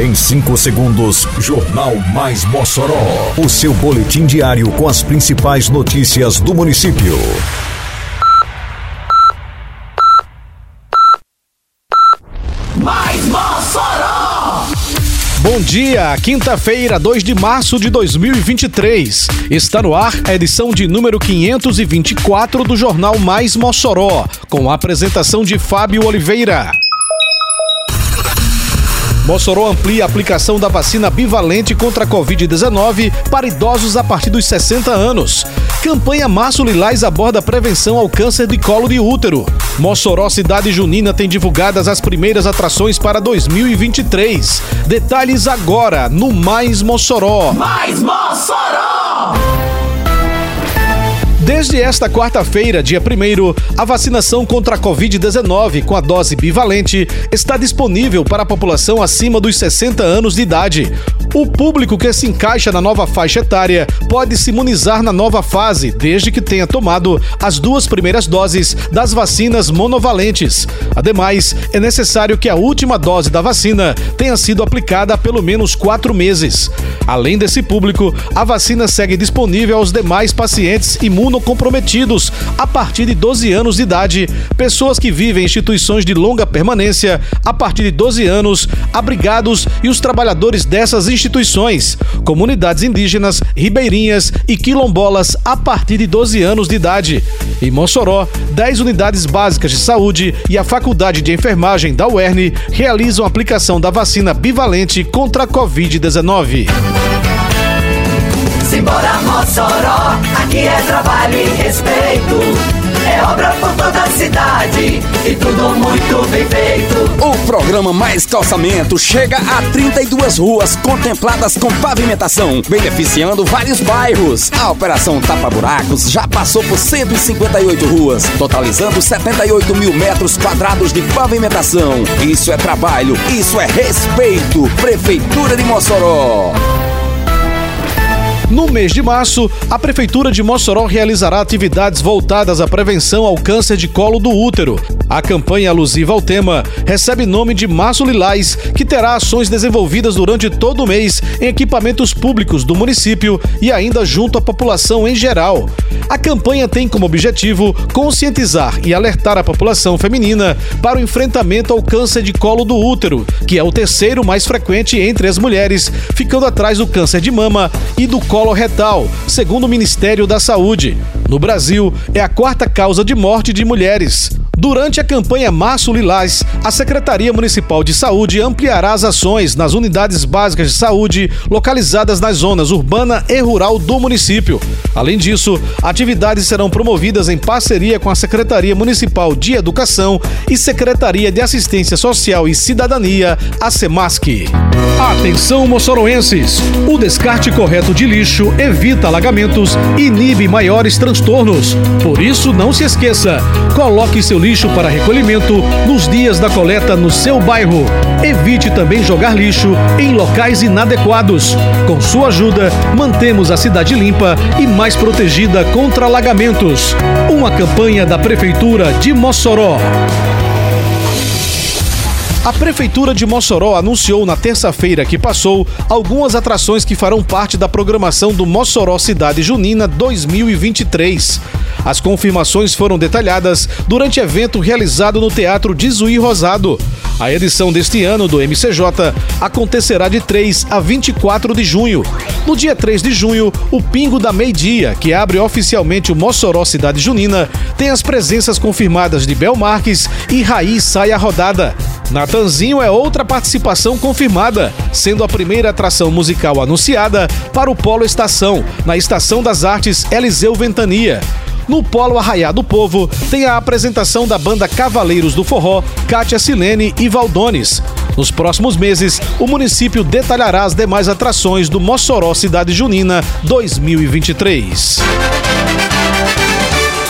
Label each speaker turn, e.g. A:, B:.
A: Em 5 segundos, Jornal Mais Mossoró. O seu boletim diário com as principais notícias do município.
B: Mais Mossoró!
C: Bom dia, quinta-feira, 2 de março de 2023. Está no ar a edição de número 524 do Jornal Mais Mossoró, com a apresentação de Fábio Oliveira. Mossoró amplia a aplicação da vacina bivalente contra a Covid-19 para idosos a partir dos 60 anos. Campanha Março Lilás aborda a prevenção ao câncer de colo de útero. Mossoró Cidade Junina tem divulgadas as primeiras atrações para 2023. Detalhes agora no Mais Mossoró.
B: Mais Mossoró!
C: Desde esta quarta-feira, dia 1 a vacinação contra a Covid-19 com a dose bivalente está disponível para a população acima dos 60 anos de idade. O público que se encaixa na nova faixa etária pode se imunizar na nova fase, desde que tenha tomado as duas primeiras doses das vacinas monovalentes. Ademais, é necessário que a última dose da vacina tenha sido aplicada há pelo menos quatro meses. Além desse público, a vacina segue disponível aos demais pacientes imunocomprometidos a partir de 12 anos de idade, pessoas que vivem em instituições de longa permanência a partir de 12 anos, abrigados e os trabalhadores dessas instituições, comunidades indígenas, ribeirinhas e quilombolas a partir de 12 anos de idade. Em Mossoró, 10 unidades básicas de saúde e a Faculdade de Enfermagem da UERN realizam a aplicação da vacina bivalente contra a Covid-19.
B: Simbora Mossoró, aqui é trabalho e respeito. É obra por toda a cidade e tudo muito bem feito.
D: O programa Mais Calçamento chega a 32 ruas contempladas com pavimentação, beneficiando vários bairros. A operação Tapa Buracos já passou por 158 ruas, totalizando 78 mil metros quadrados de pavimentação. Isso é trabalho, isso é respeito. Prefeitura de Mossoró.
C: No mês de março, a Prefeitura de Mossoró realizará atividades voltadas à prevenção ao câncer de colo do útero. A campanha alusiva ao tema recebe nome de Março Lilás, que terá ações desenvolvidas durante todo o mês em equipamentos públicos do município e ainda junto à população em geral. A campanha tem como objetivo conscientizar e alertar a população feminina para o enfrentamento ao câncer de colo do útero, que é o terceiro mais frequente entre as mulheres, ficando atrás do câncer de mama e do colo coloretal, segundo o Ministério da Saúde. No Brasil, é a quarta causa de morte de mulheres. Durante a campanha Março Lilás, a Secretaria Municipal de Saúde ampliará as ações nas unidades básicas de saúde localizadas nas zonas urbana e rural do município. Além disso, atividades serão promovidas em parceria com a Secretaria Municipal de Educação e Secretaria de Assistência Social e Cidadania, a SEMASC. Atenção, moçoroenses! O descarte correto de lixo evita alagamentos e inibe maiores transtornos. Por isso, não se esqueça, coloque seu lixo para recolhimento nos dias da coleta no seu bairro. Evite também jogar lixo em locais inadequados. Com sua ajuda, mantemos a cidade limpa e mais protegida contra alagamentos. Uma campanha da Prefeitura de Mossoró. A Prefeitura de Mossoró anunciou na terça-feira que passou algumas atrações que farão parte da programação do Mossoró Cidade Junina 2023. As confirmações foram detalhadas durante evento realizado no Teatro de Zuí Rosado. A edição deste ano do MCJ acontecerá de 3 a 24 de junho. No dia 3 de junho, o Pingo da Meio-Dia, que abre oficialmente o Mossoró Cidade Junina, tem as presenças confirmadas de Bel Marques e Raiz Saia Rodada. Natanzinho é outra participação confirmada, sendo a primeira atração musical anunciada para o Polo Estação, na Estação das Artes Eliseu Ventania. No Polo Arraiá do Povo, tem a apresentação da banda Cavaleiros do Forró, Kátia Silene e Valdones. Nos próximos meses, o município detalhará as demais atrações do Mossoró Cidade Junina 2023.